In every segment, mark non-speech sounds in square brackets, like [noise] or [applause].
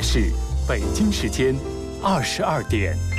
是北京时间二十二点。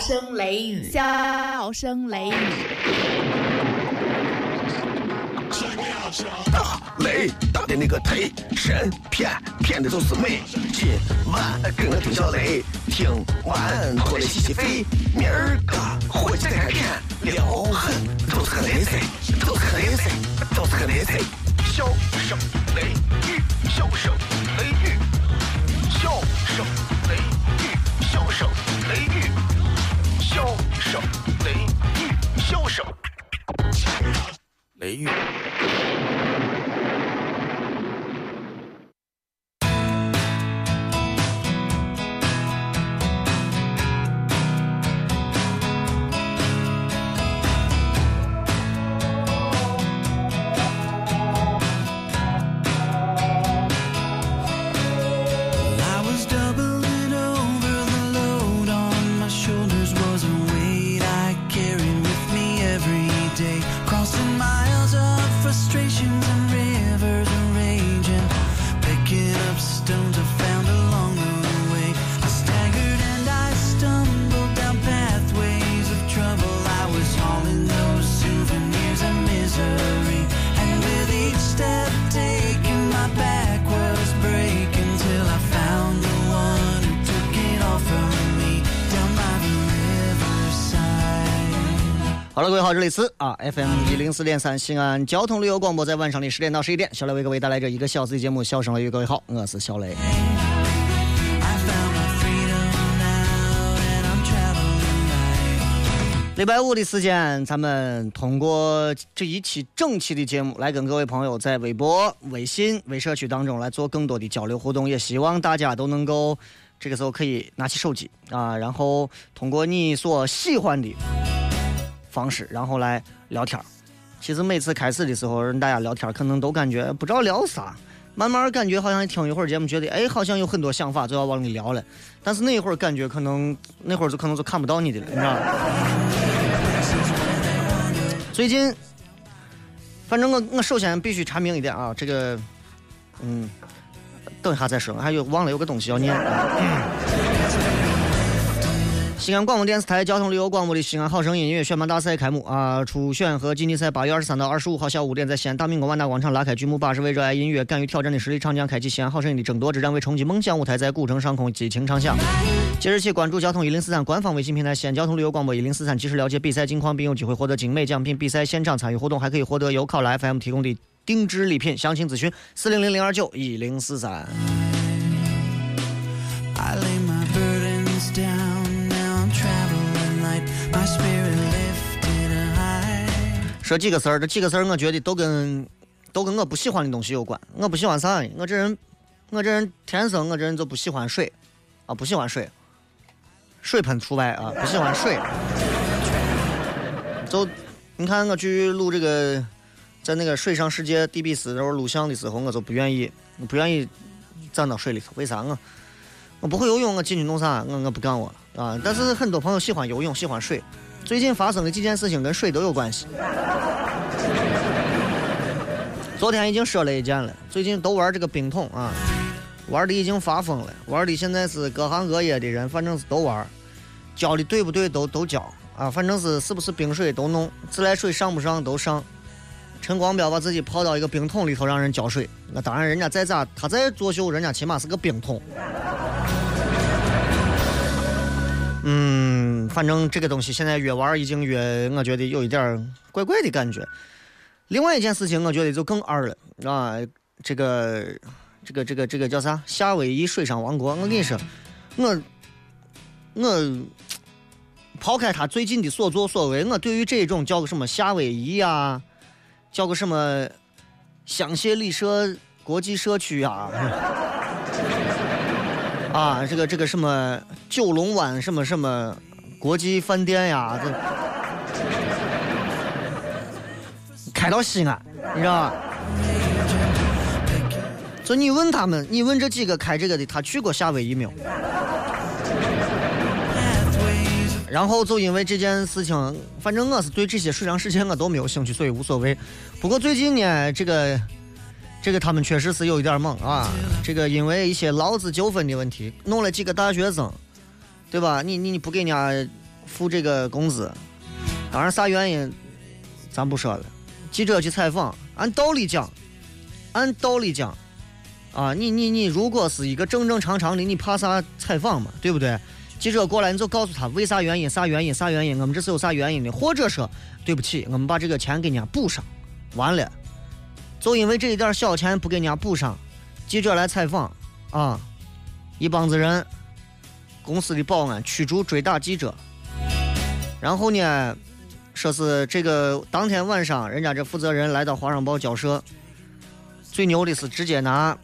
声雷雨，笑声雷雨。大雷大的那个忒神骗骗的都是美。今晚跟我听小雷，听完过来洗洗肺。明儿个回去再看片，撩狠都是个雷菜，都是个雷菜，都是个雷菜。笑声雷雨，笑声雷雨，笑声雷雨，笑声雷雨。雷雨，笑声雷雨。好了，各位好，这里是啊 FM 一零四点三西安交通旅游广播，在晚上的十点到十一点，小雷为各位带来这一个小时的节目《笑声雷雨》。各位好，我是小雷。礼拜五的时间，咱们通过这一期整期的节目，来跟各位朋友在微博、微信、微社区当中来做更多的交流互动，也希望大家都能够这个时候可以拿起手机啊，然后通过你所喜欢的方式，然后来聊天。其实每次开始的时候，人大家聊天可能都感觉不知道聊啥，慢慢感觉好像听一会儿节目，觉得哎，好像有很多想法就要往里聊了，但是那一会儿感觉可能那会儿就可能就看不到你的了，你知道吗？最近，反正我我首先必须阐明一点啊，这个，嗯，等一下再说，还有忘了有个东西要念。西安广播电视台交通旅游广播的西安好声音音乐选拔大赛开幕啊！初选和晋级赛八月二十三到二十五号下午五点在西安大明宫万达广场拉开序幕八十位热爱音乐、敢于挑战的实力唱将，开启西安好声音的争夺之战，为冲击梦想舞台，在古城上空激情唱响。即日起关注交通一零四三官方微信平台西安交通旅游广播一零四三，及时了解比赛近况，并有机会获得精美奖品。比赛现场参与活动还可以获得由考拉 FM 提供的定制礼品。详情咨询四零零零二九一零四三。说几个事儿，这几个事儿我觉得都跟都跟我不喜欢的东西有关。我不喜欢啥？我这人，我这人天生我这人就不喜欢水，啊，不喜欢水，水喷除外啊，不喜欢水。就你看我去录这个，在那个水上世界地比斯那会录像的时候，我就不愿意，我不愿意站到水里头。为啥我？我不会游泳，我进去弄啥？我我不干我啊！但是很多朋友喜欢游泳，喜欢水。最近发生的几件事情跟水都有关系。昨天已经说了一件了，最近都玩这个冰桶啊，玩的已经发疯了，玩的现在是各行各业的人，反正是都玩，教的对不对都都教啊，反正是是不是冰水都弄，自来水上不上都上。陈光标把自己泡到一个冰桶里头让人浇水，那当然人家再咋，他再作秀，人家起码是个冰桶。[laughs] 嗯，反正这个东西现在越玩已经越，我觉得有一点儿怪怪的感觉。另外一件事情，我觉得就更二了啊！这个、这个、这个、这个叫啥？夏威夷水上王国。我跟你说，我我抛开他最近的所作所为，我对于这种叫个什么夏威夷呀，叫个什么香榭丽舍国际社区呀，[laughs] 啊，这个这个什么九龙湾什么什么国际饭店呀，这。开到西安，你知道吧？就你问他们，你问这几个开这个的，他去过夏威夷没有？然后就因为这件事情，反正我是对这些水上事情我都没有兴趣，所以无所谓。不过最近呢，这个这个他们确实是有一点猛啊。这个因为一些劳资纠纷的问题，弄了几个大学生，对吧？你你你不给人家付这个工资，当然啥原因咱不说了。记者去采访，按道理讲，按道理讲，啊，你你你，如果是一个正正常常的，你怕啥采访嘛，对不对？记者过来，你就告诉他为啥原因，啥原因，啥原因，我们这是有啥原因的，或者说，对不起，我们把这个钱给人家补上，完了，就因为这一点小钱不给人家补上，记者来采访，啊，一帮子人，公司的保安驱逐追打记者，然后呢？说是这个当天晚上，人家这负责人来到华商报交涉，最牛的是直接拿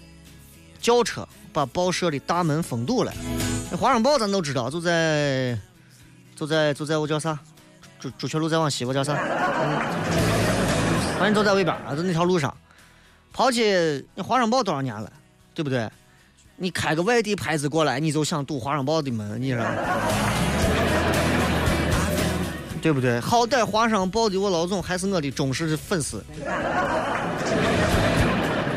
轿车把报社的大门封堵了。那华商报咱都知道，就在就在就在我叫啥？朱朱雀路再往西，我叫啥？反正就在外边啊，就那条路上。跑去那华商报多少年了，对不对？你开个外地牌子过来，你就想堵华商报的门，你说？[laughs] 对不对？好歹华商报的我老总还是我的忠实粉丝，[laughs]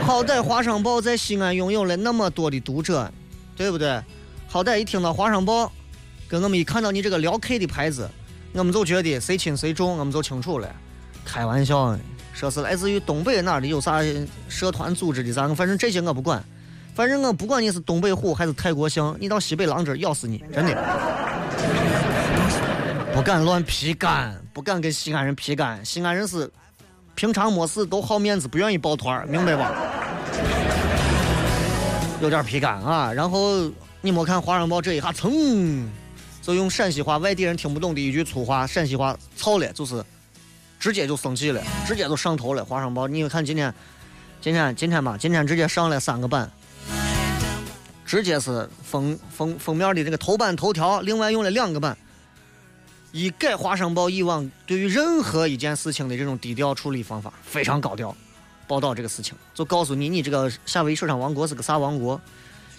好歹华商报在西安拥有了那么多的读者，对不对？好歹一听到华商报，跟我们一看到你这个聊 K 的牌子，我们就觉得谁轻谁重，我们就清楚了。开玩笑呢，说是来自于东北哪儿的有啥社团组织的啥，反正这些我不管。反正我不管你是东北虎还是泰国象，你到西北狼这儿咬死你，真的。不敢乱皮干，不敢跟西安人皮干。西安人是平常没事都好面子，不愿意抱团儿，明白吧？有点皮干啊。然后你没看华商报这一下，噌，就用陕西话外地人听不懂的一句粗话，陕西话操了，就是直接就生气了，直接就上头了。华商报，你看今天，今天今天吧，今天直接上了三个版。直接是封封封面的这个头版头条，另外用了两个版，一改华商报以往对于任何一件事情的这种低调处理方法，非常高调。报道这个事情，就告诉你，你这个夏威夷水上王国是个啥王国？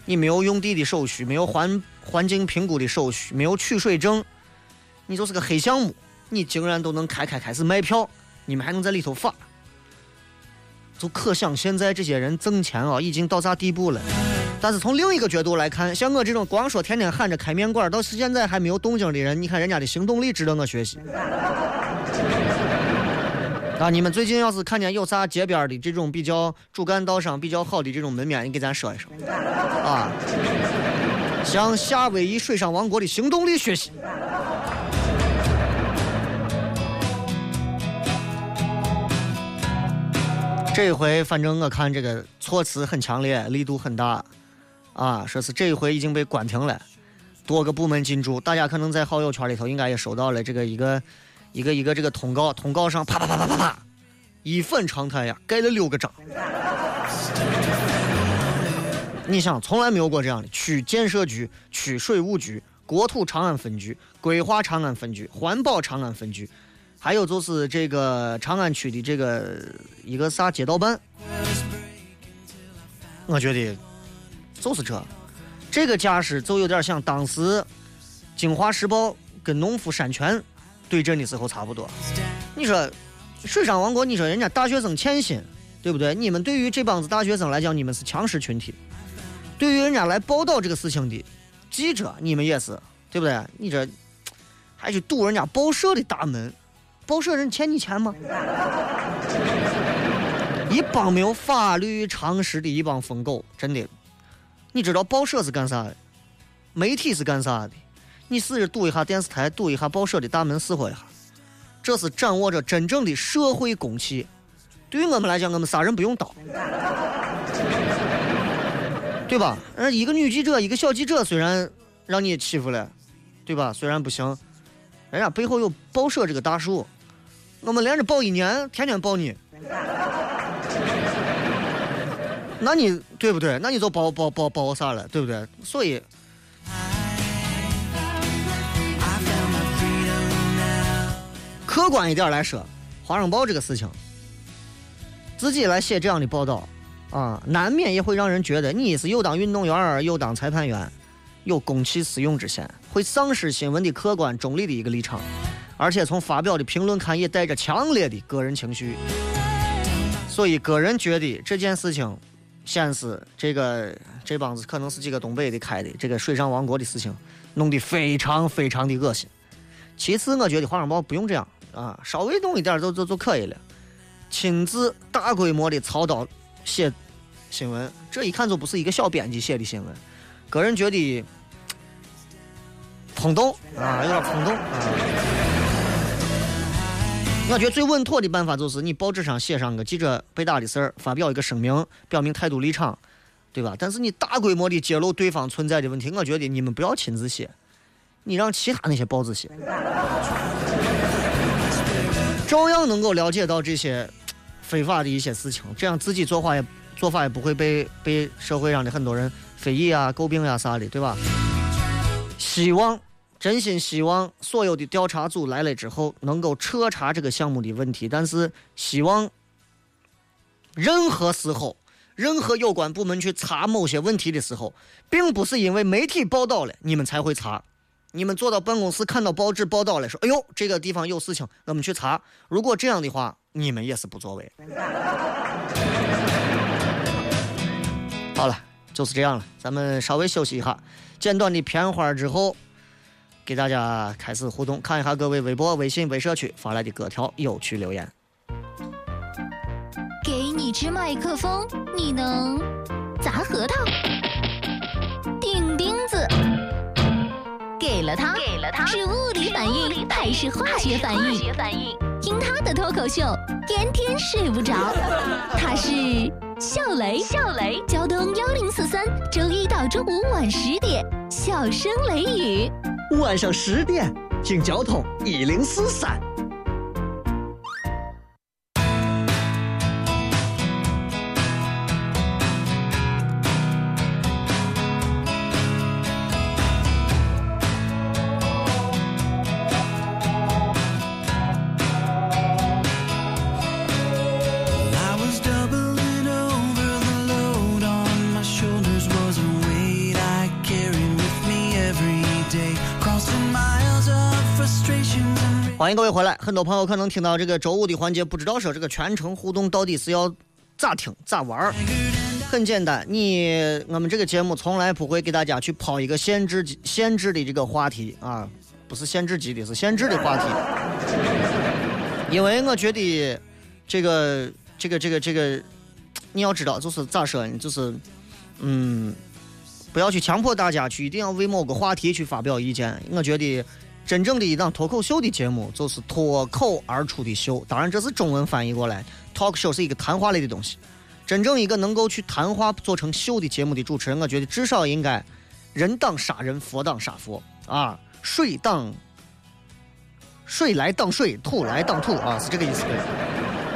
你没有用地的手续，没有环环境评估的手续，没有取水证，你就是个黑项目，你竟然都能开开开始卖票，你们还能在里头发，就可想现在这些人挣钱啊，已经到啥地步了。但是从另一个角度来看，像我这种光说天天喊着开面馆，到现在还没有动静的人，你看人家的行动力值得我学习。[laughs] 啊，你们最近要是看见有啥街边的这种比较主干道上比较好的这种门面，你给咱说一说。啊，向夏威夷水上王国的行动力学习。这一回反正我看这个措辞很强烈，力度很大。啊，说是这一回已经被关停了，多个部门进驻，大家可能在好友圈里头应该也收到了这个一个一个一个这个通告，通告上啪啪啪啪啪啪，一反常态呀，盖了六个章。你想，从来没有过这样的区建设局、区水务局、国土长安分局、规划长安分局、环保长安分局，还有就是这个长安区的这个一个啥街道办，我觉得。就是这，这个架势就有点像当时《京华时报》跟农夫山泉对阵的时候差不多。你说水上王国，你说人家大学生欠薪，对不对？你们对于这帮子大学生来讲，你们是强势群体；对于人家来报道这个事情的记者，你们也是，对不对？你这还去堵人家报社的大门，报社人欠你钱吗？[laughs] 一帮没有法律常识的一帮疯狗，真的。你知道报社是干啥的？媒体是干啥的？你试着堵一下电视台，堵一下报社的大门，试活一下。这是掌握着真正的社会公器。对于我们来讲，我们杀人不用刀，[laughs] 对吧？呃，一个女记者，一个小记者，虽然让你欺负了，对吧？虽然不行，人家背后有报社这个大树，我们连着报一年，天天报你。那你对不对？那你就包包包包啥了，对不对？所以，客观一点来说，华商报这个事情，自己来写这样的报道啊，难免也会让人觉得你是又当运动员又当裁判员，有公器私用之嫌，会丧失新闻的客观中立的一个立场，而且从发表的评论看，也带着强烈的个人情绪。所以，个人觉得这件事情。先是这个这帮子可能是几个东北的开的这个水上王国的事情，弄得非常非常的恶心。其次，我觉得《华商报》不用这样啊，稍微弄一点就就就可以了。亲自大规模的操刀写新闻，这一看就不是一个小编辑写的新闻。个人觉得 [tsk] 冲动啊，有点冲动啊。我觉得最稳妥的办法就是你报纸上写上个记者被打的事儿，发表一个声明，表明态度立场，对吧？但是你大规模的揭露对方存在的问题，我觉得你们不要亲自写，你让其他那些报纸写，照样能够了解到这些非法的一些事情，这样自己做法也做法也不会被被社会上的很多人非议啊、诟病呀啥的，对吧？希望。真心希望所有的调查组来了之后能够彻查这个项目的问题，但是希望任何时候、任何有关部门去查某些问题的时候，并不是因为媒体报道了你们才会查，你们坐到办公室看到报纸报道了，说：“哎呦，这个地方有事情，我们去查。”如果这样的话，你们也是不作为。好了，就是这样了，咱们稍微休息一下，简短的片花之后，给大家开始互动，看一下各位微博、微信、微社区发来的各条有趣留言。给你支麦克风，你能砸核桃、钉钉子。给了他，给了他，是物理反应还是化学反应？听他的脱口秀，天天睡不着。[laughs] 他是笑雷，笑雷，交通幺零四三，周一到周五晚十点，笑声雷雨。晚上十点，听交通一零四三。欢迎各位回来。很多朋友可能听到这个周五的环节，不知道说这个全程互动到底是要咋听咋玩儿。很简单，你我们这个节目从来不会给大家去抛一个限制级限制的这个话题啊，不是限制级的，是限制的话题。因为我觉得这个这个这个这个，你要知道，就是咋说呢，就是嗯，不要去强迫大家去一定要为某个话题去发表意见。我觉得真正的一档脱口秀的节目就是脱口而出的秀，当然这是中文翻译过来，talk show 是一个谈话类的东西。真正一个能够去谈话做成秀的节目的主持人，我觉得至少应该人当杀人，佛当杀佛啊，水当水来当水，土来当土啊，是这个意思。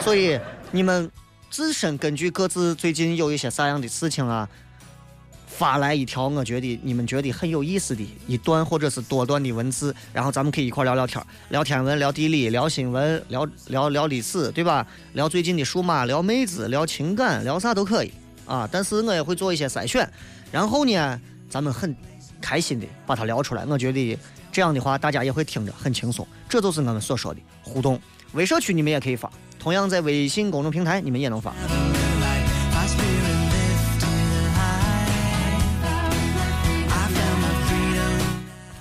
所以你们自身根据各自最近有一些啥样的事情啊，发来一条我觉得你们觉得很有意思的一段或者是多段的文字，然后咱们可以一块聊聊天，聊天文、聊地理、聊新闻、聊聊聊历史，对吧？聊最近的数码、聊妹子、聊情感、聊啥都可以啊。但是我也会做一些筛选，然后呢，咱们很开心的把它聊出来。我觉得这样的话，大家也会听着很轻松。这就是我们所说的互动。微社区你们也可以发，同样在微信公众平台你们也能发。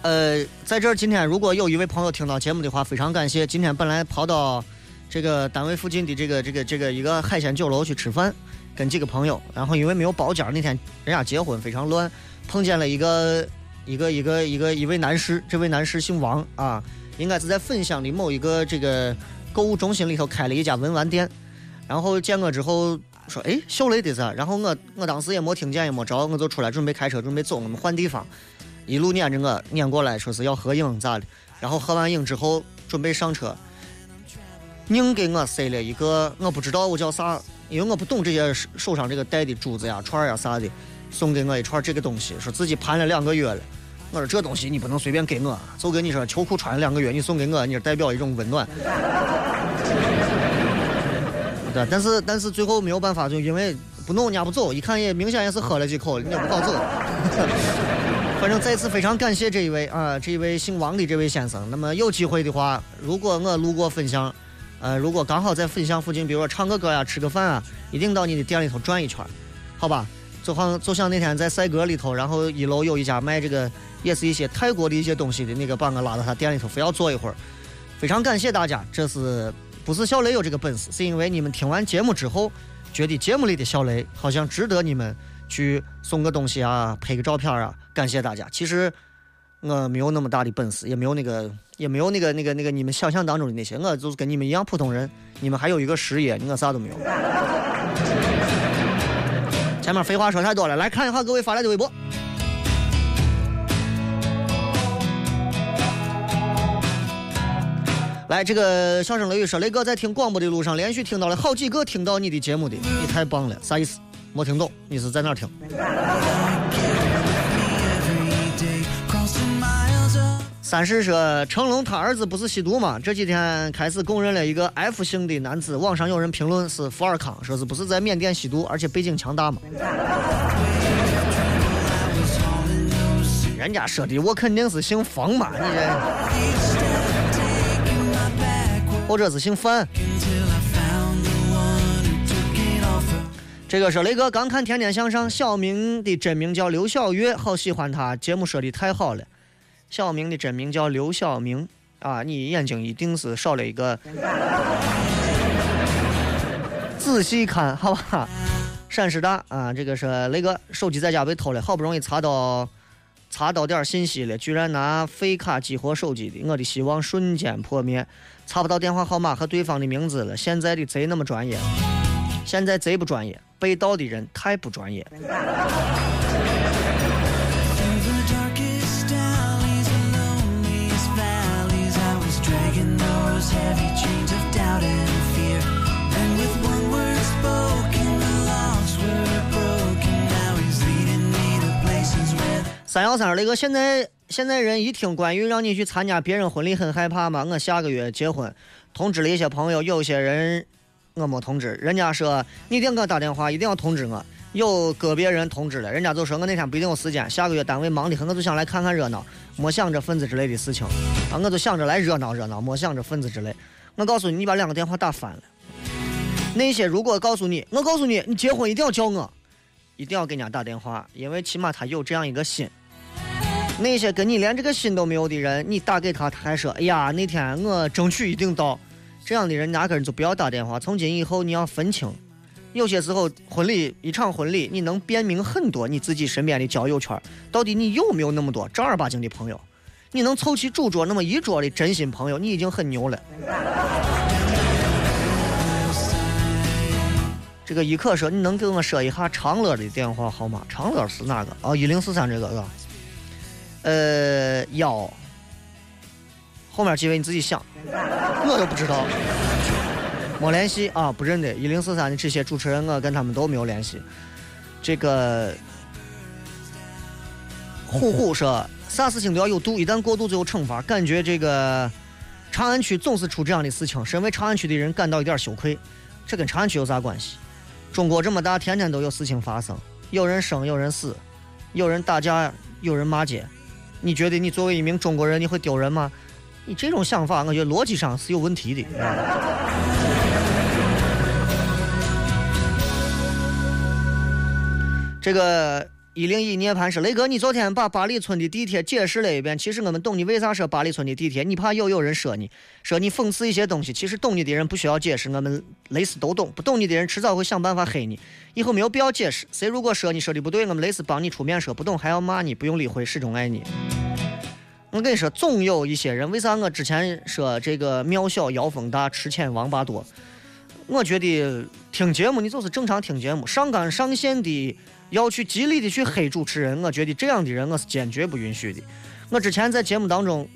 呃，在这儿今天如果有一位朋友听到节目的话，非常感谢。今天本来跑到这个单位附近的这个这个这个一个海鲜酒楼去吃饭，跟几个朋友，然后因为没有包间儿，那天人家结婚非常乱，碰见了一个一个 [laughs] 一个一个一位男士，这位男士姓王啊，应该是在粉乡的某一个这个购物中心里头开了一家文玩店，然后见我之后说，哎，小雷的噻，然后我我当时也没听见也没着，我就出来准备开车准备走，我们换地方。一路撵着我撵过来，说是要合影咋的，然后合完影之后准备上车，硬给我塞了一个我不知道我叫啥，因为我不懂这些手上这个戴的珠子呀、串呀啥的，送给我一串这个东西，说自己盘了两个月了。我说这东西你不能随便给我，就跟你说秋裤穿了两个月，你送给我，你是代表一种温暖。对，但是但是最后没有办法，就因为不弄人家不走，一看也明显也是喝了几口，人家不好走。反正再次非常感谢这一位啊，这一位姓王的这位先生。那么有机会的话，如果我路过粉巷，呃，如果刚好在粉巷附近，比如说唱个歌呀、吃个饭啊，一定到你的店里头转一圈，好吧？就好像就像那天在赛格里头，然后一楼有一家卖这个也是一些泰国的一些东西的那个，把我拉到他店里头，非要坐一会儿。非常感谢大家，这是不是小雷有这个本事，是因为你们听完节目之后，觉得节目里的小雷好像值得你们去送个东西啊，拍个照片啊，感谢大家。其实我没有那么大的本事，也没有那个，也没有那个那个那个你们想象当中的那些，我就是跟你们一样普通人。你们还有一个事业，我啥都没有。[laughs] 前面废话说太多了，来看一下各位发来的微博。来，这个笑声雷雨说，雷哥在听广播的路上，连续听到了好几个听到你的节目的，你太棒了，啥意思？没听懂，你是在哪听？三是说，成龙他儿子不是吸毒吗？这几天开始公认了一个 F 姓的男子，网上有人评论是富尔康，说是不是在缅甸吸毒，而且背景强大嘛？人家说的我肯定是姓冯嘛，你这，或者是姓范。这个说雷哥刚看《天天向上》，小明的真名叫刘晓月，好喜欢他，节目说的太好了。小明的真名叫刘晓明啊，你眼睛一定是少了一个，[laughs] 仔细看好吧。陕师大啊，这个是雷哥手机在家被偷了，好不容易查到查到点信息了，居然拿废卡激活手机的，我的希望瞬间破灭。查不到电话号码和对方的名字了，现在的贼那么专业，现在贼不专业。被盗的人太不专业。三幺三那个，现在现在人一听关于让你去参加别人婚礼很害怕吗？我下个月结婚，通知了一些朋友，有些人。我没通知，人家说你一定给我打电话，一定要通知我。有个别人通知了，人家就说我那天不一定有时间，下个月单位忙的很，我就想来看看热闹，没想着份子之类的事情啊，我就想着来热闹热闹，没想着份子之类。我告诉你，你把两个电话打翻了。那些如果告诉你，我告诉你，你结婚一定要叫我，一定要给人家打电话，因为起码他有这样一个心。那些跟你连这个心都没有的人，你打给他，他还说，哎呀，那天我争取一定到。这样的人，压根儿就不要打电话。从今以后，你要分清。有些时候，婚礼一场婚礼，你能辨明很多你自己身边的交友圈，到底你有没有那么多正儿八经的朋友？你能凑齐主桌那么一桌的真心朋友，你已经很牛了。这个一可说，你能给我说一下长乐的电话号码？长乐是哪个？哦，一零四三这个是吧？呃，幺。后面几位你自己想，[laughs] 我都不知道，没联系啊，不认得。一零四三的这些主持人，我跟他们都没有联系。这个虎虎说，啥事情都要有度，一旦过度就有惩罚。感觉这个长安区总是出这样的事情，身为长安区的人感到一点羞愧。这跟长安区有啥关系？中国这么大，天天都有事情发生，有人生，有人死，有人打架，有人骂街。你觉得你作为一名中国人，你会丢人吗？你这种想法，我觉得逻辑上是有问题的。这个一零一涅槃是雷哥，你昨天把八里村的地铁解释了一遍。其实我们懂你为啥说八里村的地铁，你怕又有人说你，说你讽刺一些东西。其实懂你的人不需要解释，我们雷斯都懂。不懂你的人迟早会想办法黑你，以后没有必要解释。谁如果说你说的不对，我们雷斯帮你出面说。不懂还要骂你，不用理会，始终爱你。我跟你说，总有一些人，为啥我之前说这个庙小妖风大，吃钱王八多？我觉得听节目你就是正常听节目，上纲上线的要去极力的去黑主持人，我觉得这样的人我是坚决不允许的。我之前在节目当中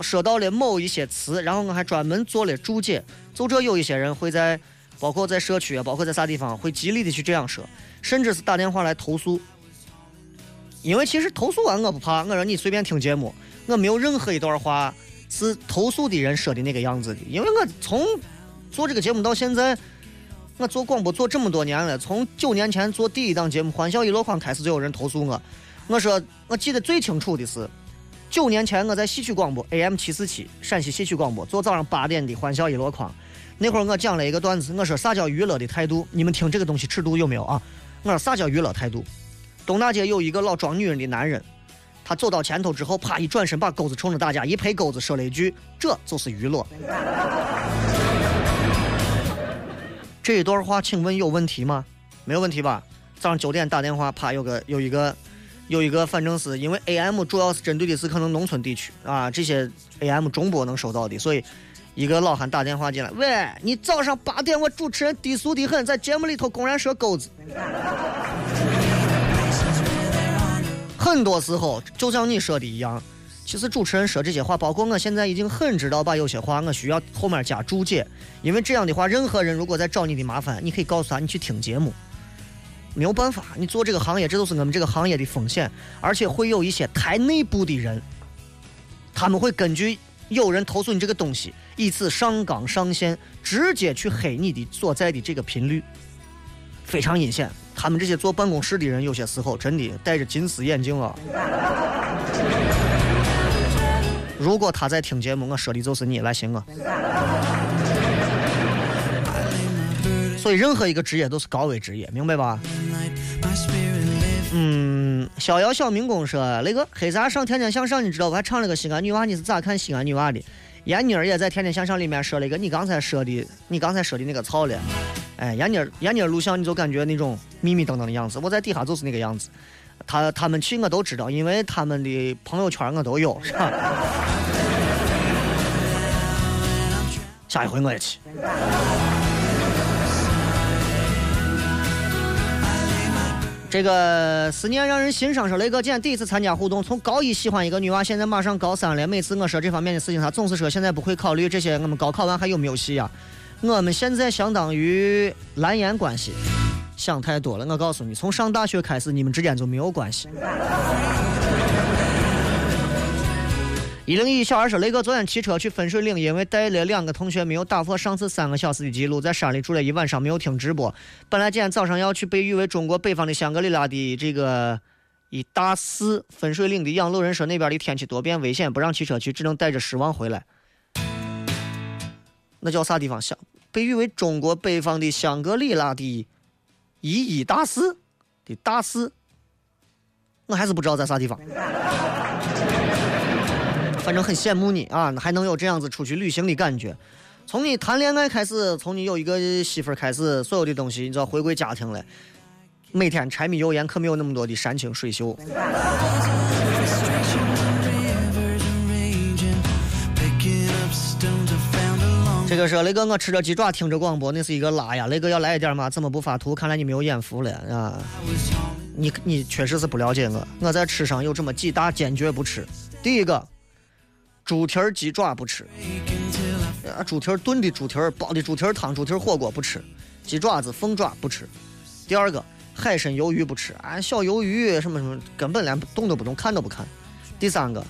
说到了某一些词，然后我还专门做了注解。就这有一些人会在，包括在社区啊，包括在啥地方，会极力的去这样说，甚至是打电话来投诉。因为其实投诉完我不怕，我让你随便听节目。我没有任何一段话是投诉的人说的那个样子的，因为我从做这个节目到现在，我做广播做这么多年了，从九年前做第一档节目《欢笑一箩筐》开始就有人投诉我。我说我记得最清楚的是，九年前我在戏曲广播 AM 七四七陕西戏曲广播做早上八点的《欢笑一箩筐》，那会儿我讲了一个段子，我说啥叫娱乐的态度？你们听这个东西尺度有没有啊？我说啥叫娱乐态度？东大街有一个老装女人的男人。他走到前头之后，啪一转身，把钩子冲着大家一拍钩子，说了一句：“这就是娱乐。[laughs] ”这一段话，请问有问题吗？没有问题吧？早上九点打电话，啪有个有一个有一个，反正是因为 AM 主要是针对的是可能农村地区啊，这些 AM 中波能收到的，所以一个老汉打电话进来：“喂，你早上八点，我主持人低俗的很，在节目里头公然说钩子。”很多时候，就像你说的一样，其实主持人说这些话，包括我现在已经很知道，把有些话我需要后面加注解，因为这样的话，任何人如果在找你的麻烦，你可以告诉他，你去听节目。没有办法，你做这个行业，这都是我们这个行业的风险，而且会有一些台内部的人，他们会根据有人投诉你这个东西，以此上纲上线，直接去黑你的所在的这个频率。非常阴险。他们这些坐办公室的人，有些时候真的戴着金丝眼镜啊。如果他在听节目，我说的就是你，来信我。所以任何一个职业都是高危职业，明白吧？嗯，逍遥小民工说那个黑啥上天天向上，你知道我？还唱了个西安女娃，你是咋看西安女娃的？闫妮儿也在天天向上里面说了一个你刚才说的，你刚才说的那个操了。哎，闫妮儿，闫妮儿录像你就感觉那种迷迷瞪瞪的样子，我在底下就是那个样子。他他们去我都知道，因为他们的朋友圈我都有，是吧？下一回我也去。这个思念让人心伤。说雷哥，今天第一次参加互动，从高一喜欢一个女娃，现在马上高三了。每次我说这方面的事情，她总是说现在不会考虑这些。我们高考完还有没有戏呀？我们现在相当于蓝颜关系，想太多了。我告诉你，从上大学开始，你们之间就没有关系。一零一小二说：“雷哥昨天骑车去分水岭，因为带了两个同学没有打破上次三个小时的记录，在山里住了一晚上，没有听直播。本来今天早上要去被誉为中国北方的香格里拉的这个一大寺分水岭的养路人说那边的天气多变，危险，不让骑车去，只能带着失望回来。那叫啥地方？香被誉为中国北方的香格里拉的一一大寺的大寺，我还是不知道在啥地方。”反正很羡慕你啊，还能有这样子出去旅行的感觉。从你谈恋爱开始，从你有一个媳妇儿开始，所有的东西你知道回归家庭了。每天柴米油盐可没有那么多的山清水秀。这个是雷哥，我吃着鸡爪听着广播，那是一个辣呀。雷哥要来一点吗？怎么不发图？看来你没有眼福了啊！你你确实是不了解我，我在吃上有这么几大坚决不吃。第一个。猪蹄儿鸡爪不吃，啊，猪蹄儿炖的猪蹄儿煲的猪蹄儿汤、猪蹄儿火锅不吃，鸡爪子、凤爪不吃。第二个，海参鱿鱼不吃，啊，小鱿鱼什么什么根本连动都不动，看都不看。第三个，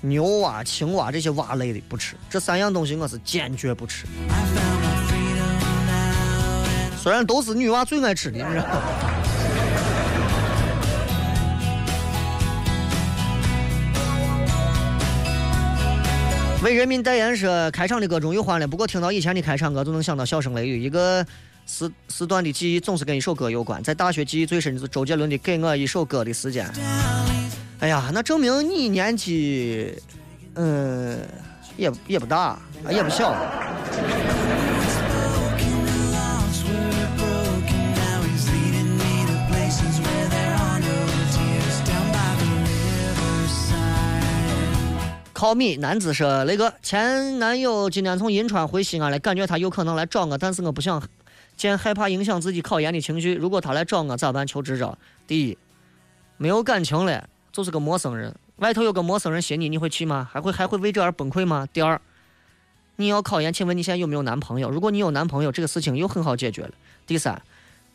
牛蛙、青蛙这些蛙类的不吃，这三样东西我是坚决不吃。虽然都是女娃最爱吃的，你知道吗。为人民代言说，开场的歌终于换了，不过听到以前的开场歌，就能想到笑声雷雨。一个时时段的记忆总是跟一首歌有关，在大学记忆最深的是周杰伦的《给我一首歌的时间》。哎呀，那证明你年纪，嗯，也也不大，也不小。靠米男子说：“雷哥，前男友今天从银川回西安了，感觉他有可能来找我，但是我不想见，害怕影响自己考研的情绪。如果他来找我咋办？求支招。第一，没有感情了，就是个陌生人，外头有个陌生人寻你，你会去吗？还会还会为这而崩溃吗？第二，你要考研，请问你现在有没有男朋友？如果你有男朋友，这个事情又很好解决了。第三，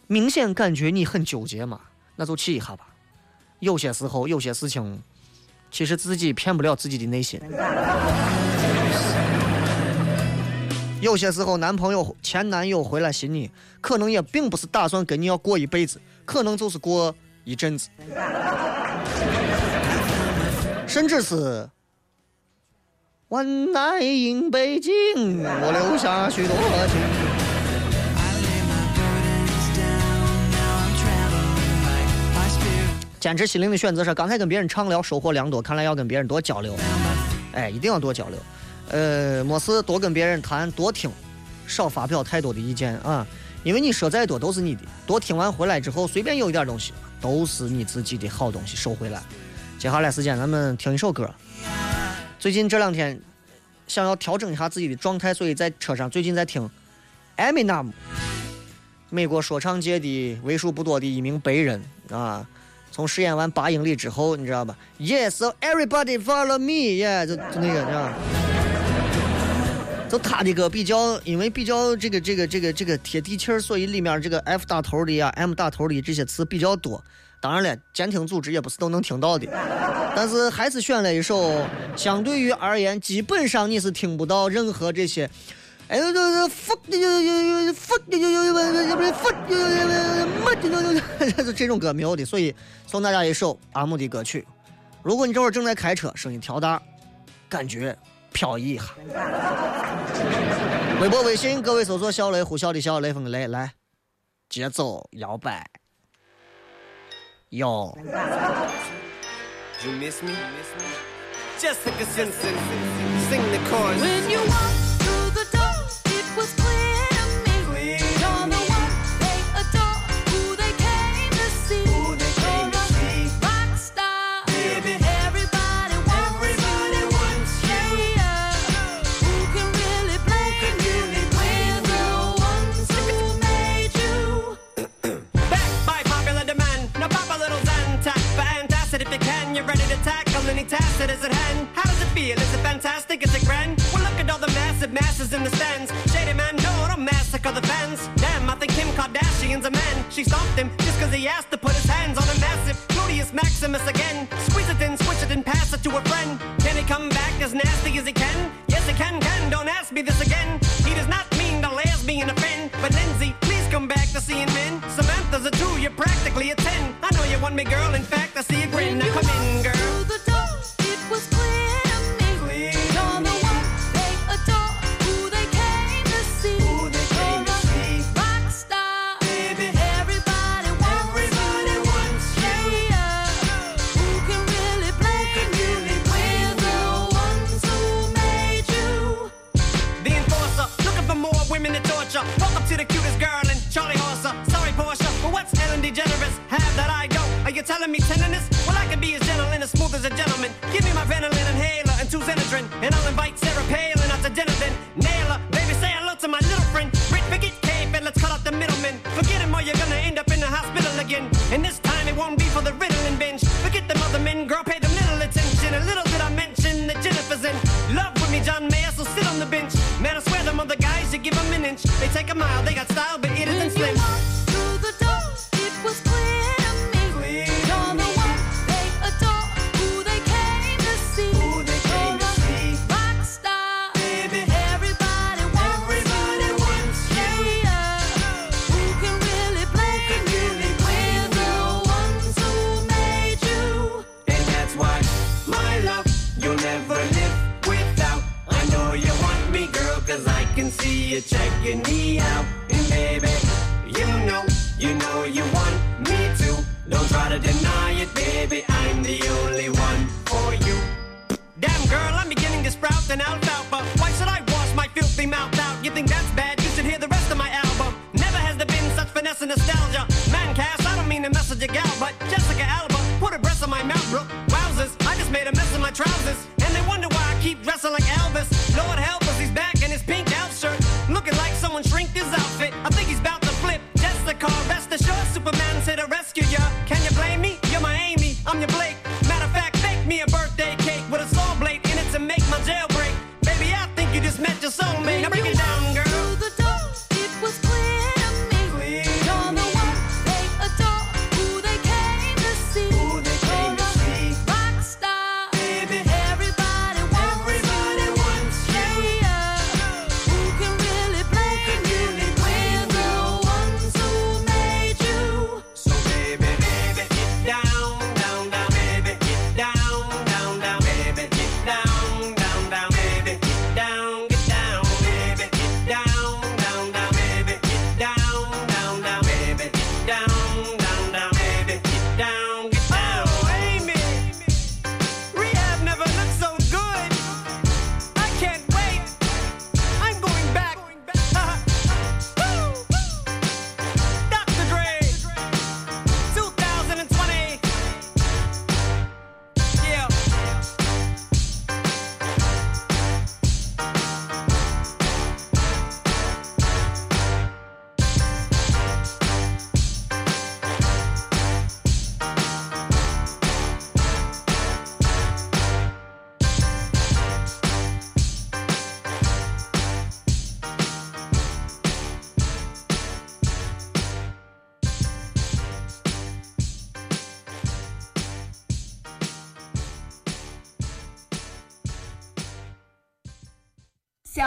明显感觉你很纠结嘛，那就去一下吧。有些时候，有些事情。”其实自己骗不了自己的内心。有些时候，男朋友、前男友回来寻你，可能也并不是打算跟你要过一辈子，可能就是过一阵子，甚至是 One night in 北京，我留下许多情。坚持心灵的选择是刚才跟别人畅聊收获良多，看来要跟别人多交流。哎，一定要多交流。呃，没事多跟别人谈，多听，少发表太多的意见啊。因为你说再多都是你的，多听完回来之后，随便有一点东西，都是你自己的好东西收回来。接下来时间咱们听一首歌。最近这两天想要调整一下自己的状态，所以在车上最近在听 Eminem，美国说唱界的为数不多的一名白人啊。从试验完八英里之后，你知道吧？Yes, everybody follow me. Yeah，就就那个，知道就他的歌比较，因为比较这个这个这个这个贴地气儿，所以里面这个 F 打头的呀、M 打头的这些词比较多。当然了，监听组织也不是都能听到的，但是还是选了一首相对于而言，基本上你是听不到任何这些。哎呦，这这这，fuck，这这这，fuck，这这这这这，fuck，这这这这这，没，这这种歌没有的，所以送大家一首阿木的歌曲。如果你这会儿正在开车，声音调大，感觉飘逸一下。微博、微信，各位搜索“小雷”，呼啸的“小雷锋的雷来，节奏摇摆，摇。many tasks that is at hand. How does it feel? Is it fantastic? Is it grand? Well, look at all the massive masses in the stands. Shady man, no, don't massacre the fans. Damn, I think Kim Kardashian's a man. She stomped him just cause he asked to put his hands on a massive gluteus maximus again. Squeeze it in, switch it and pass it to a friend. Can he come back as nasty as he can? Yes, he can, can. Don't ask me this again. He does not mean to lesbian offend. But Lindsay, please come back to seeing men. Samantha's a two, you're practically a ten. I know you want me, girl. In fact, I see a grin. Now come in, girl.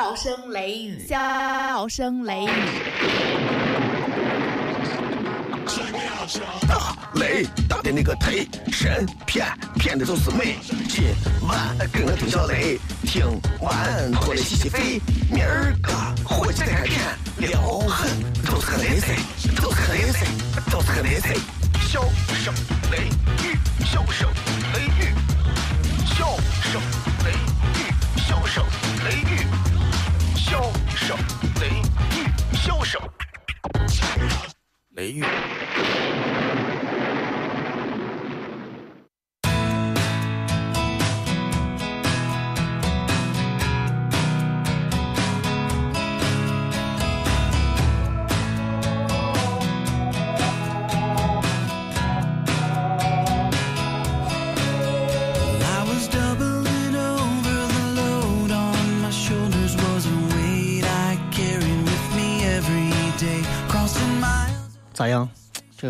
笑声雷雨，笑声雷雨。雷打的那个忒，神骗骗的总是美。今晚跟我听小雷，听完过来洗洗肺。明儿个伙计再看，聊狠都是个雷神，都是个雷神，都是个雷神。笑声雷雨，笑声雷雨，笑声。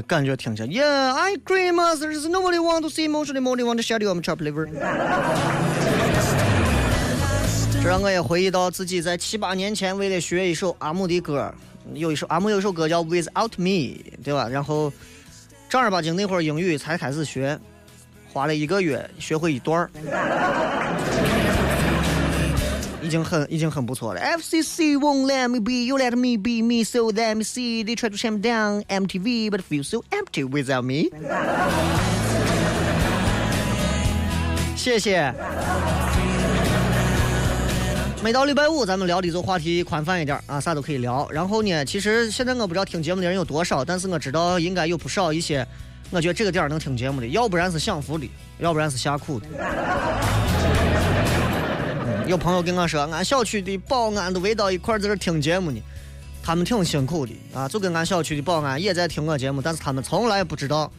感觉听起来，Yeah, I agree, master. There's nobody want to see emotionally, nobody want to shed you. I'm chop liver. 这让我也回忆到自己在七八年前为了学一首阿姆的歌，有一首阿姆有一首歌叫 Without Me，对吧？然后正儿八经那会儿英语才开始学，花了一个月学会一段儿。已经很已经很不错了。FCC won't let me be, you let me be me, so let me see. They try to shut me down MTV, but feel so empty without me. [laughs] 谢谢。每到礼拜五，咱们聊的就话题宽泛一点啊，啥都可以聊。然后呢，其实现在我不知道听节目的人有多少，但是我知道应该有不少一些，我觉得这个点儿能听节目的，要不然是享福的，要不然是下苦的。有朋友跟我说，俺小区的保安都围到一块儿在这听节目呢，他们挺辛苦的啊，就跟俺小区的保安也在听我节目，但是他们从来不知道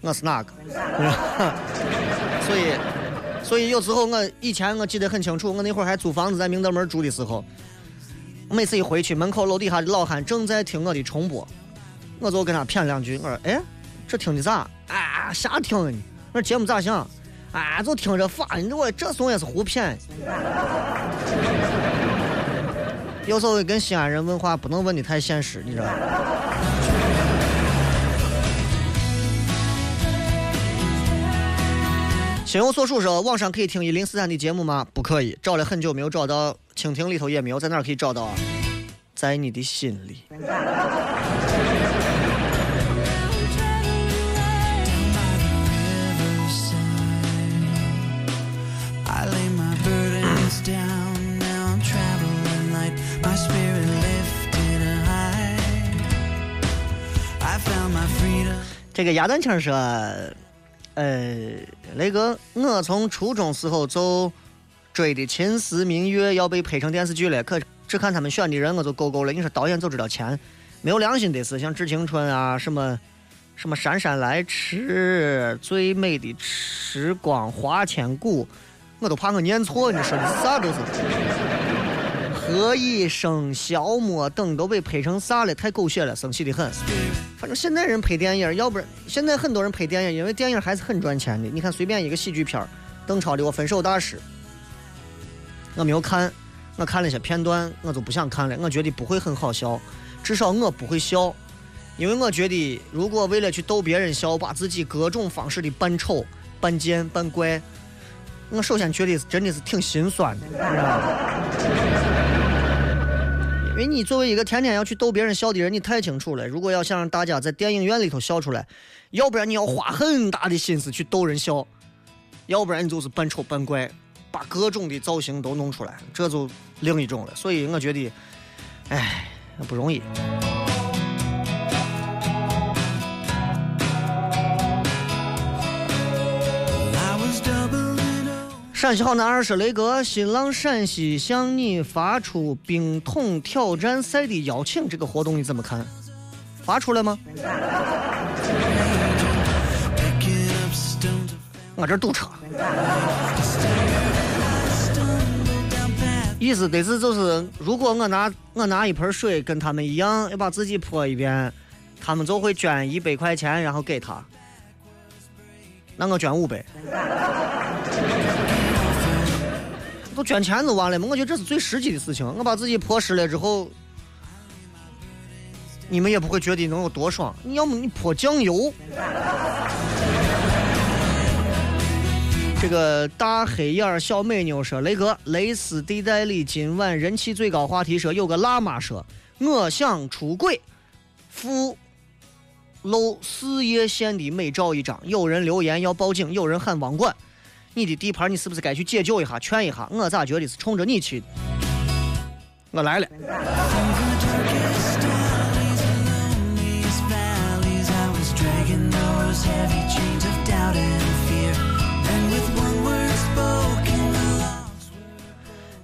我是哪个，[laughs] 所以，所以有时候我以前我记得很清楚，我那会儿还租房子在明德门住的时候，每次一回去，门口楼底下的老汉正在听我的重播，我就跟他谝两句，我说，哎，这听的咋？啊，瞎听啊你？我说节目咋想？啊，就听着发，你我这怂也是胡骗。有时候跟西安人问话不能问的太现实，你知道吗？心有所属说，网上可以听一零四三的节目吗？不可以，找了很久没有找到，蜻蜓里头也没有，在哪可以找到啊？在你的心里。这个鸭蛋清说，呃，那个我从初中时候就追的《秦时明月》要被拍成电视剧了，可只看他们选的人我就够够了。你说导演就知道钱，没有良心的是像《致青春》啊，什么什么姗姗来迟、最美的时光、花千骨，我都怕我念错，你说的啥都是。何以笙箫默等都被拍成啥了？太狗血了，生气的很。反正现在人拍电影，要不然现在很多人拍电影，因为电影还是很赚钱的。你看，随便一个喜剧片儿，邓超的《我分手大师》，我没有看，我看了一些片段，我就不想看了，我觉得不会很好笑，至少我不会笑，因为我觉得如果为了去逗别人笑，把自己各种方式的扮丑、扮贱、扮怪，我首先觉得真的是挺心酸的，你知道吗？因为你作为一个天天要去逗别人笑的人，你太清楚了。如果要想让大家在电影院里头笑出来，要不然你要花很大的心思去逗人笑，要不然你就是扮丑扮怪，把各种的造型都弄出来，这就另一种了。所以我觉得，哎，不容易。陕西好男儿说：“雷哥，新浪陕西向你发出冰桶挑战赛的邀请，这个活动你怎么看？发出来吗？我这堵车。意思得是就是，如果我拿我拿一盆水跟他们一样，要把自己泼一遍，他们就会捐一百块钱，然后给他。那我捐五百，都捐钱就完了嘛？我觉得这是最实际的事情。我把自己泼湿了之后，你们也不会觉得能有多爽。你要么你泼酱油。这个大黑眼儿小美妞说：“雷哥，蕾丝地带里今晚人气最高话题说有个辣妈说我想出轨，附露事业线的美照一张。有人留言要报警，有人喊网管。你的地盘你是不是该去解救一下、劝一下？我咋觉得是冲着你去的？我来了。”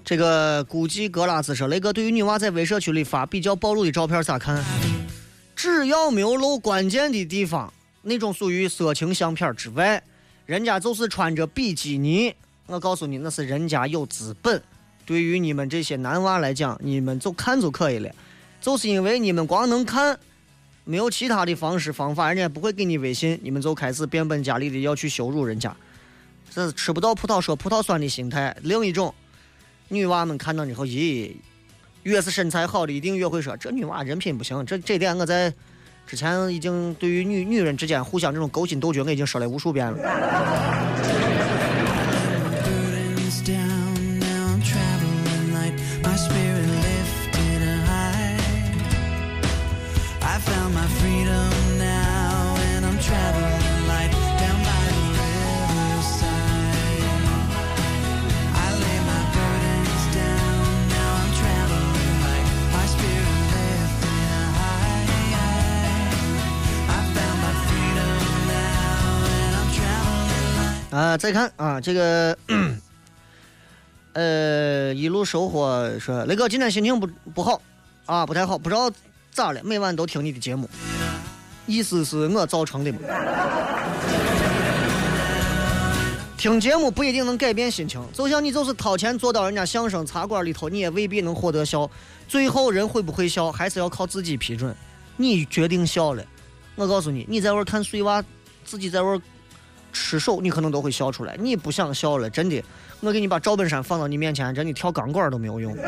这个估计格拉兹说：“雷哥，对于女娃在微社区里发比较暴露的照片咋看？只要没有露关键的地方，那种属于色情相片之外，人家就是穿着比基尼。我告诉你，那是人家有资本。对于你们这些男娃来讲，你们就看就可以了。就是因为你们光能看，没有其他的方式方法，人家不会给你微信，你们就开始变本加厉的要去羞辱人家。这是吃不到葡萄说葡萄酸的心态。另一种。”女娃们看到以后，咦，越是身材好的，一定越会说这女娃人品不行。这这点我在之前已经对于女女人之间互相这种勾心斗角，我已经说了无数遍了。再看啊，这个，[coughs] 呃，一路收获说，雷哥今天心情不不好啊，不太好，不知道咋了，每晚都听你的节目，意思是我造成的吗？[laughs] 听节目不一定能改变心情，就像你就是掏钱坐到人家相声茶馆里头，你也未必能获得笑。最后人会不会笑，还是要靠自己批准。你决定笑了，我告诉你，你在外看碎娃，自己在外吃手，你可能都会笑出来。你不想笑了，真的，我给你把赵本山放到你面前，真的跳钢管都没有用。[laughs]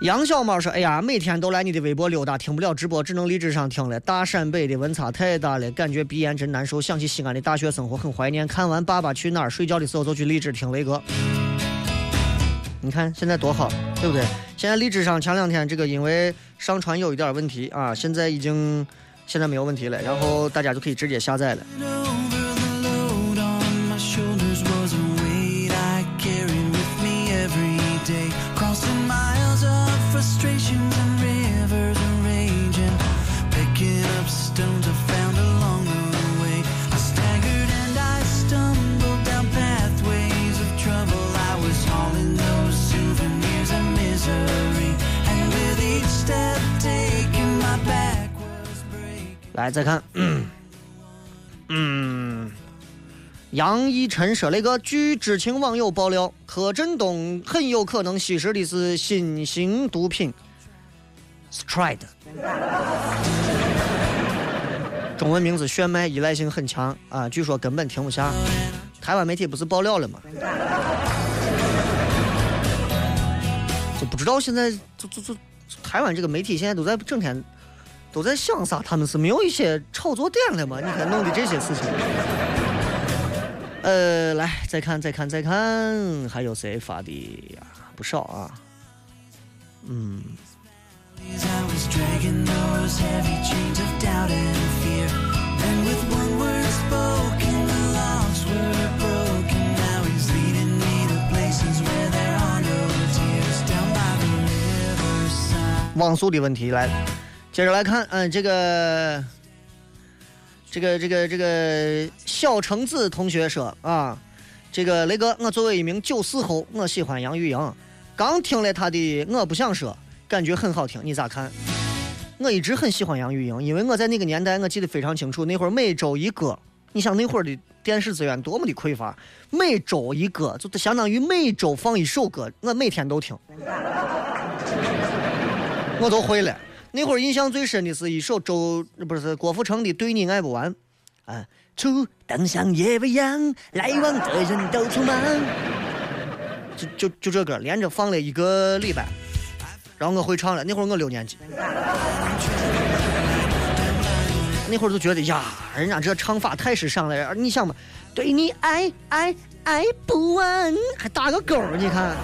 杨小猫说：“哎呀，每天都来你的微博溜达，听不了直播，只能荔枝上听了。大陕北的温差太大了，感觉鼻炎真难受。想起西安的大学生活，很怀念。看完《爸爸去哪儿》，睡觉的时候就去荔枝听雷哥。你看现在多好，对不对？现在荔枝上前两天这个因为上传有一点问题啊，现在已经现在没有问题了，然后大家就可以直接下载了。来，再看，[coughs] 嗯，嗯，杨一晨说了一个，据知情网友爆料，柯震东很有可能吸食的是新型毒品。Stride，中文名字炫迈，依赖性很强啊，据说根本停不下。台湾媒体不是爆料了吗？就不知道现在就就就台湾这个媒体现在都在整天都在想啥？他们是没有一些炒作点了吗？你看弄的这些事情。呃，来再看再看再看，还有谁发的呀？不少啊。嗯，网速的问题来，接着来看，嗯，这个，这个，这个，这个小橙子同学说啊，这个雷哥，我作为一名九四后，我喜欢杨钰莹，刚听了她的《我不想说》，感觉很好听，你咋看？我一直很喜欢杨钰莹，因为我在那个年代，我记得非常清楚，那会儿每周一歌，你想那会儿的电视资源多么的匮乏，每周一歌，就相当于每周放一首歌，我每天都听。我都会了。那会儿印象最深的是一首周不是郭富城的《对你爱不完》，啊，初灯像夜未央，来往的人都匆忙。就就就这歌，连着放了一个礼拜。然后我会唱了，那会儿我六年级，那会儿就觉得呀，人家这唱法太时尚了。你想嘛，对你爱爱爱不完，还打个勾儿，你看。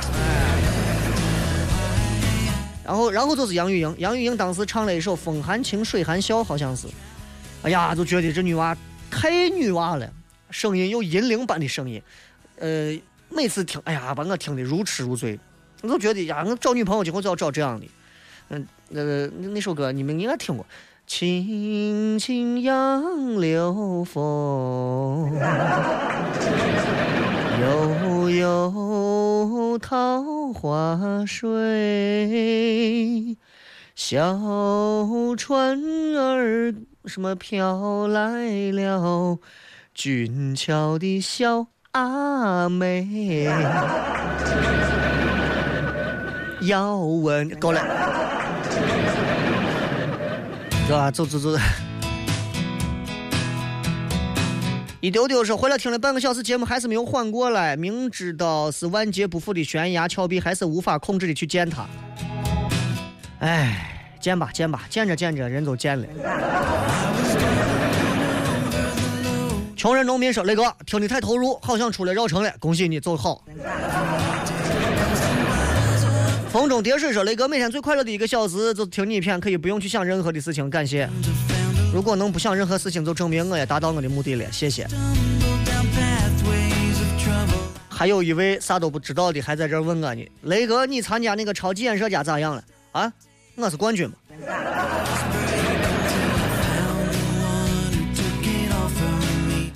然后，然后就是杨钰莹，杨钰莹当时唱了一首《风含情，水含笑》，好像是。哎呀，就觉得这女娃太女娃了，声音有银铃般的声音，呃，每次听，哎呀，把我听得如痴如醉。我就觉得呀，我找女朋友今后就要找这样的。嗯，呃，那首歌你们应该听过，《轻轻杨柳风，悠悠桃花水》。小船儿什么飘来了，俊俏的小阿妹。要问够了，是吧？走走走。一丢丢说回来听了半个小时节目，还是没有缓过来。明知道是万劫不复的悬崖峭壁，还是无法控制的去见他。哎，见吧见吧，见着见着人都见了。穷人农民说：“雷哥，听你太投入，好像出来绕城了，恭喜你走好。”风中蝶水说：“雷哥，每天最快乐的一个小时就听你一篇，可以不用去想任何的事情，感谢。如果能不想任何事情，就证明我也达到我的目的了，谢谢。”还有一位啥都不知道的还在这问我呢，雷哥，你参加那个超级演说家咋样了？啊，我是冠军嘛。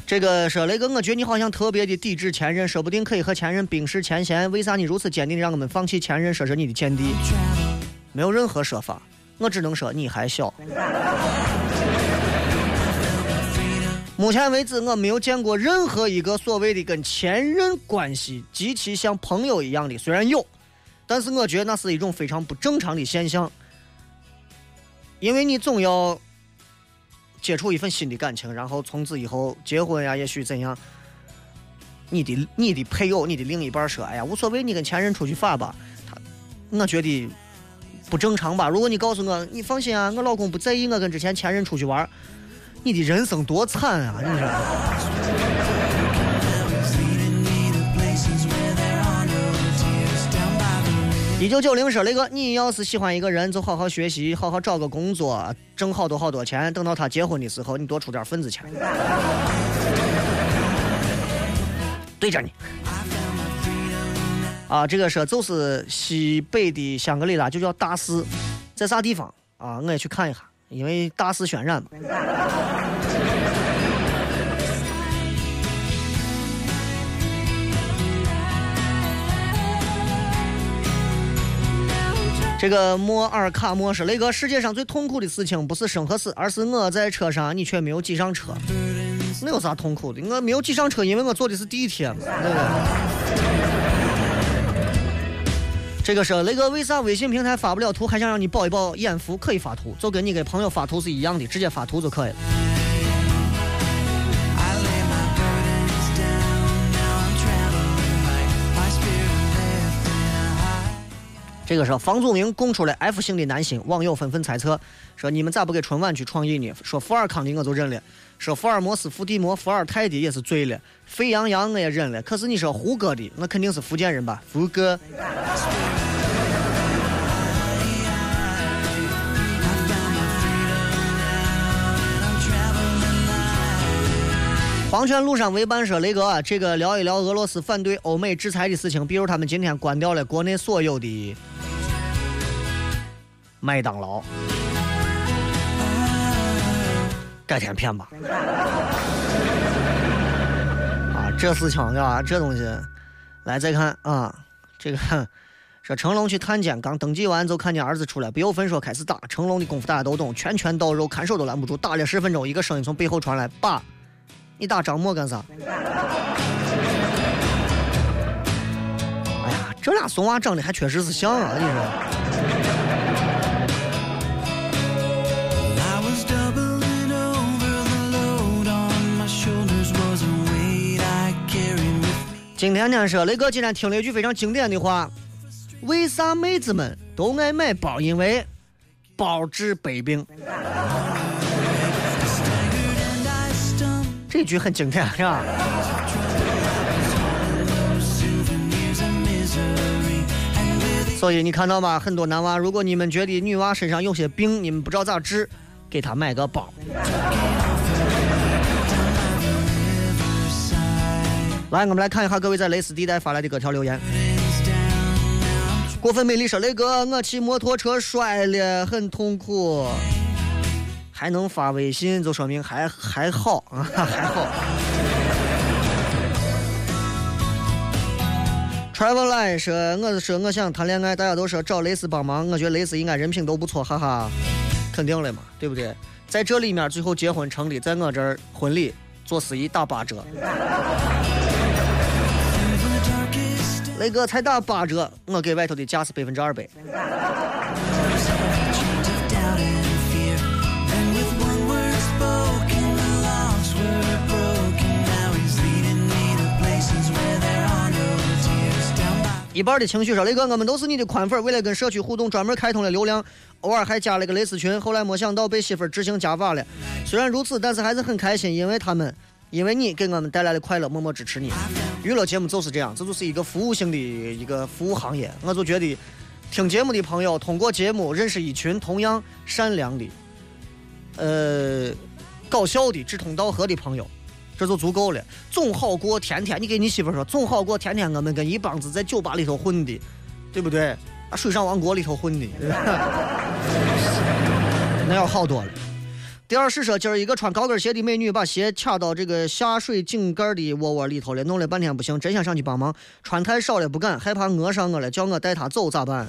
这个说雷哥，我觉得你好像特别的抵制前任，说不定可以和前任冰释前嫌。为啥你如此坚定的让我们放弃前任，说说你的见地？没有任何说法，我只能说你还小。目前为止，我没有见过任何一个所谓的跟前任关系极其像朋友一样的，虽然有，但是我觉得那是一种非常不正常的现象，因为你总要。接触一份新的感情，然后从此以后结婚呀，也许怎样？你的你的配偶，你的另一半说：“哎呀，无所谓，你跟前任出去耍吧。”他，我觉得不正常吧？如果你告诉我，你放心啊，我老公不在意我跟之前前任出去玩，你的人生多惨啊！你说。一九九零说：“雷哥，你要是喜欢一个人，就好好学习，好好找个工作，挣好多好多钱。等到他结婚的时候，你多出点份子钱。”对着你。啊，这个说就是西北的香格里拉，就叫大寺，在啥地方啊？我也去看一下，因为大肆渲染。这个莫尔卡莫说：“雷哥，世界上最痛苦的事情不是生和死，而是我在车上，你却没有挤上车。那有啥痛苦的？我没有挤上车，因为我坐的是地铁嘛，对不对？”这个是雷哥，为啥微信平台发不了图，还想让你保一保眼福？可以发图，就跟你给朋友发图是一样的，直接发图就可以了。这个是房祖名供出了 F 型的男星，网友纷纷猜测说：“你们咋不给春晚去创意呢？”说福尔康的我就认了，说福尔摩斯、伏地魔、伏尔泰的也是醉了，沸羊羊我也忍了。可是你说胡歌的，那肯定是福建人吧？胡歌。黄泉路上为伴说：“雷哥，这个聊一聊俄罗斯反对欧美制裁的事情，比如他们今天关掉了国内所有的。”麦当劳，改天骗吧。啊，这事情啊？这东西，来再看啊，这个说成龙去探监，刚登记完就看见儿子出来，不由分说开始打。成龙的功夫大家都懂，拳拳到肉，看手都拦不住。打了十分钟，一个声音从背后传来：“爸，你打张默干啥？” [laughs] 哎呀，这俩怂娃长得还确实是像啊，你说。今天呢说雷哥今天听了一句非常经典的话：为啥妹子们都爱买包，因为包治百病。[laughs] 这句很经典，是吧？所以你看到吗？很多男娃，如果你们觉得女娃身上有些病，你们不知道咋治，给她买个包。来，我们来看一下各位在蕾丝地带发来的各条留言。过分美丽说：“雷哥，我骑摩托车摔了，很痛苦，还能发微信，就说明还还好啊，还好。[laughs] ” Travel Line 说：“我是说我想谈恋爱，大家都说找蕾丝帮忙，我觉得蕾丝应该人品都不错，哈哈，肯定的嘛，对不对？在这里面最后结婚成的，在我这儿婚礼做司仪打八折。”雷哥才打八折，我给外头的价是百分之二百。一半的情绪说：“雷哥，我们都是你的宽粉，为了跟社区互动，专门开通了流量，偶尔还加了个蕾丝群。后来没想到被媳妇执行家法了。虽然如此，但是还是很开心，因为他们，因为你给我们带来了快乐，默默支持你。娱乐节目就是这样，这就是一个服务性的一个服务行业。我就觉得，听节目的朋友通过节目认识一群同样善良的、呃搞笑的、志同道合的朋友。”这就足够了，总好过天天你给你媳妇说，总好过天天我们跟一帮子在酒吧里头混的，对不对？啊，水上王国里头混的，那要好多了。第二是说，今儿一个穿高跟鞋的美女把鞋卡到这个下水井盖的窝窝里头了，弄了半天不行，真想上去帮忙，穿太少了不敢，害怕讹上我了，叫我带她走咋办？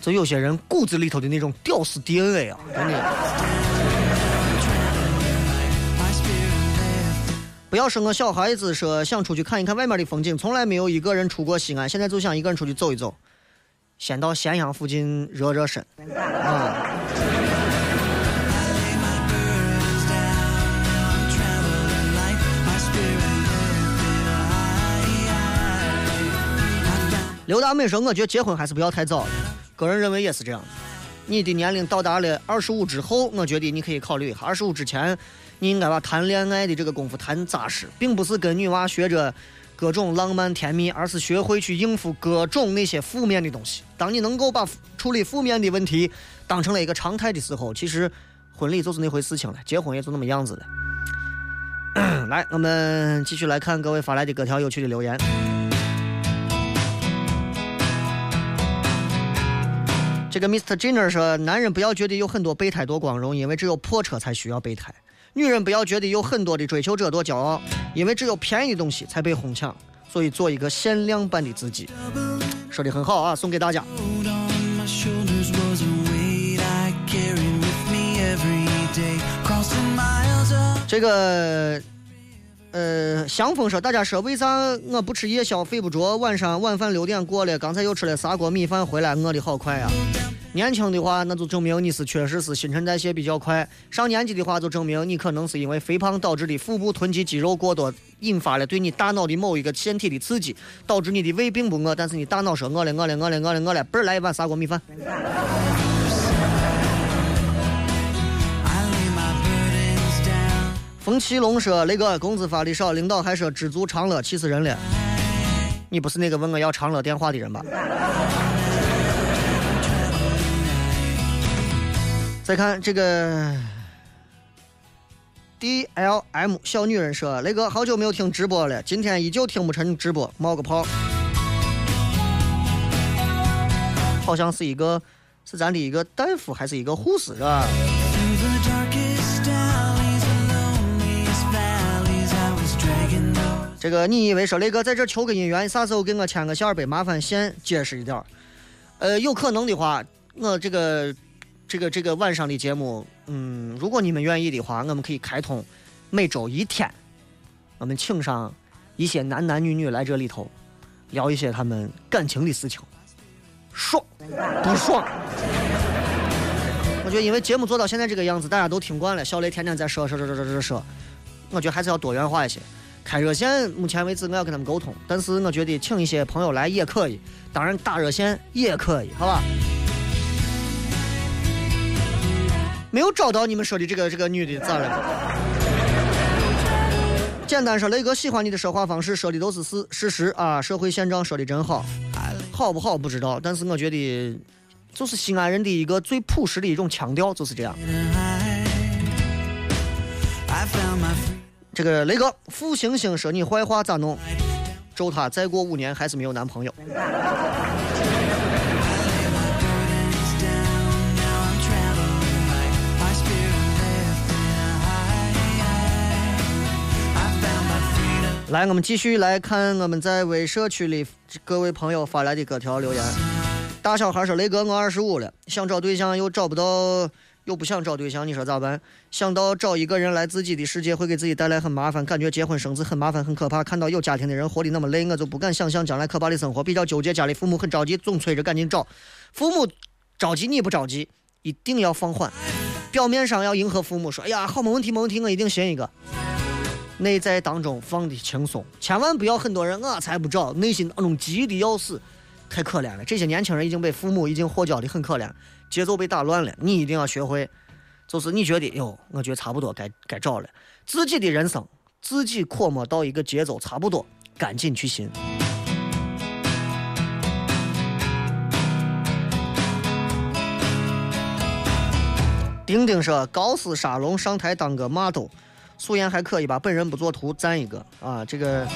就有些人骨子里头的那种屌丝 DNA 啊，真的。不要生个小孩子，说想出去看一看外面的风景，从来没有一个人出过西安，现在就想一个人出去走一走，先到咸阳附近热热身啊。刘大美说：“我觉得结婚还是不要太早了。”个人认为也是这样。你的年龄到达了二十五之后，我觉得你可以考虑一下。二十五之前，你应该把谈恋爱的这个功夫谈扎实，并不是跟女娃学着各种浪漫甜蜜，而是学会去应付各种那些负面的东西。当你能够把处理负面的问题当成了一个常态的时候，其实婚礼就是那回事情了，结婚也就那么样子了。来，我们继续来看各位发来的各条有趣的留言。这个 Mr. Jenner 说：“男人不要觉得有很多备胎多光荣，因为只有破车才需要备胎；女人不要觉得有很多的追求者多骄傲，因为只有便宜的东西才被哄抢。所以做一个限量版的自己。”说的很好啊，送给大家。这个。呃，香风说，大家说为啥我不吃夜宵睡不着？晚上晚饭六点过了，刚才又吃了砂锅米饭回来，饿的好快啊！年轻的话，那就证明你是确实是新陈代谢比较快；上年纪的话，就证明你可能是因为肥胖导致的腹部囤积肌肉过多，引发了对你大脑的某一个腺体的刺激，导致你的胃并不饿，但是你大脑说饿了，饿了，饿了，饿了，饿了，嘣儿来一碗砂锅米饭。冯奇龙说：“那个工资发的少，领导还说知足常乐，气死人了。你不是那个问我要长乐电话的人吧？”再看这个 D L M 小女人说：“雷哥好久没有听直播了，今天依旧听不成直播，冒个泡。好像是一个是咱的一个大夫还是一个护士是吧？”这个你以为说雷哥在这求个姻缘，啥时候给我牵个线呗？麻烦先解释一点呃，有可能的话，我这个这个这个晚上的节目，嗯，如果你们愿意的话，我们可以开通每周一天，我们请上一些男男女女来这里头聊一些他们感情的事情，爽不爽？我觉得因为节目做到现在这个样子，大家都听惯了，小雷天天在说说说说说说说，我觉得还是要多元化一些。开热线，目前为止我要跟他们沟通，但是我觉得请一些朋友来也可以，当然打热线也可以，好吧？没有找到你们说的这个这个女的咋了？简单说，雷哥喜欢你的说话方式，说的都是事事实啊，社会现状说的真好，好不好不知道，但是我觉得就是西安人的一个最朴实的一种腔调，就是这样。这个雷哥，付星星说你坏话咋弄？咒他再过五年还是没有男朋友。来，我们继续来看我们在微社区里各位朋友发来的各条留言。大小孩说：“雷哥，我二十五了，想找对象又找不到，又不想找对象，你说咋办？想到找一个人来自己的世界会给自己带来很麻烦，感觉结婚生子很麻烦很可怕。看到有家庭的人活得那么累，我就不敢想象将来可怕的生活。比较纠结，家里父母很着急，总催着赶紧找。父母着急你不着急，一定要放缓。[laughs] 表面上要迎合父母，说：哎呀，好，没问题，没问题，我一定寻一个。内在当中放的轻松，千万不要很多人我才不找，内心当中急的要死，太可怜了。这些年轻人已经被父母已经火教的很可怜，节奏被打乱了。你一定要学会，就是你觉得哟，我觉得差不多该该找了，自己的人生自己琢磨到一个节奏差不多，赶紧去寻。丁丁说：“高斯沙龙上台当个 model，素颜还可以吧？本人不做图，赞一个啊！这个，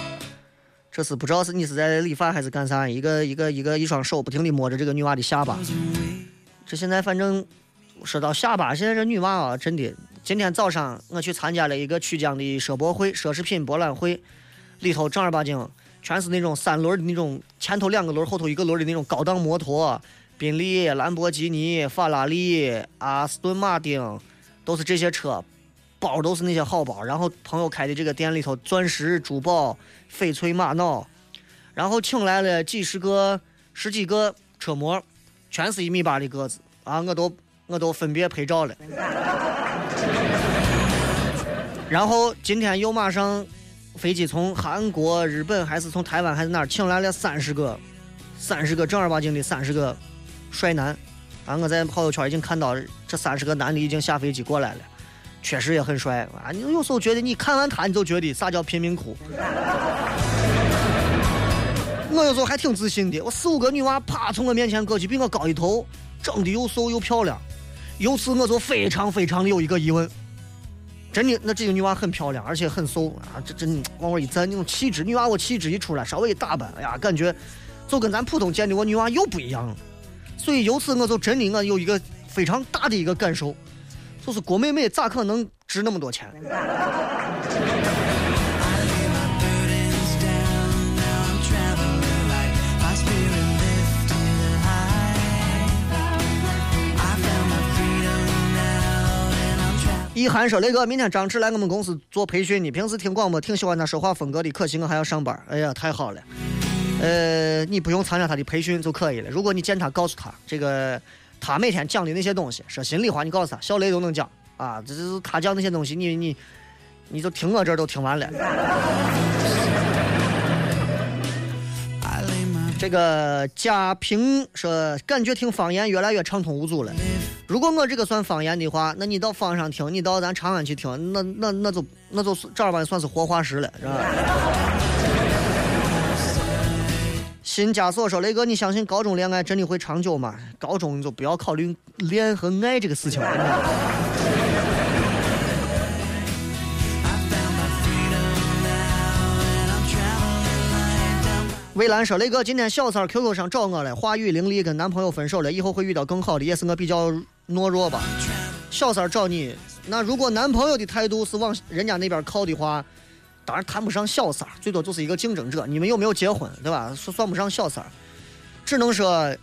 这是不知道是你是在理发还是干啥？一个一个一个一双手不停地摸着这个女娃的下巴。这现在反正说到下巴，现在这女娃啊，真的，今天早上我去参加了一个曲江的奢博会、奢侈品博览会，里头正儿八经全是那种三轮的那种，前头两个轮，后头一个轮的那种高档摩托。”宾利、兰博基尼、法拉利、阿斯顿马丁，都是这些车，包都是那些好包。然后朋友开的这个店里头，钻石、珠宝、翡翠、玛瑙，然后请来了几十个、十几个车模，全是一米八的个子啊！我都我都分别拍照了。然后今天又马上飞机从韩国、日本还是从台湾还是哪儿请来了三十个，三十个正儿八经的三十个。帅男，啊，我在朋友圈已经看到这三十个男的已经下飞机过来了，确实也很帅啊！你有时候觉得你看完他，你就觉得啥叫贫民窟。[laughs] 我有时候还挺自信的，我四五个女娃啪从我面前过去，比我高一头，长得又瘦又漂亮。由此我就非常非常的有一个疑问：真的，那这个女娃很漂亮，而且很瘦啊！这真往我一站，那种气质，女娃我气质一出来，稍微一打扮，哎呀，感觉就跟咱普通见的我女娃又不一样。所以由此我就真的我有一个非常大的一个感受，就是郭美美咋可能值那么多钱？一涵说：“雷哥，明天张弛来我们公司做培训呢。平时听广播挺喜欢他说话风格的，可惜我还要上班。哎呀，太好了。呃，你不用参加他的培训就可以了。如果你见他，告诉他这个他每天讲的那些东西，说心里话，你告诉他，小雷都能讲啊。这是他讲那些东西，你你你就听我这儿都听完了。这个贾平说，感觉听方言越来越畅通无阻了。如果我这个算方言的话，那你到方上听，你到咱长安去听，那那那就那就正儿八经算是活化石了，是吧？新枷锁说：“雷哥，你相信高中恋爱真的会长久吗？高中你就不要考虑恋和爱这个事情了。I found my freedom now, and I'm traveling light down. 蔚蓝说：“雷哥，今天小三儿 QQ 上找我了，话语凌厉，跟男朋友分手了，以后会遇到更好的，也是我比较懦弱吧。小三儿找你，那如果男朋友的态度是往人家那边靠的话，当然谈不上小三儿，最多就是一个竞争者。你们又没有结婚，对吧？算算不上小三儿，只能说，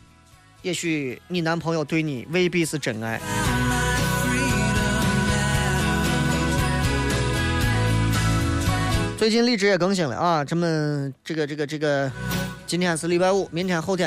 也许你男朋友对你未必是真爱。”最近荔枝也更新了啊，咱们这个这个这个，今天是礼拜五，明天后天。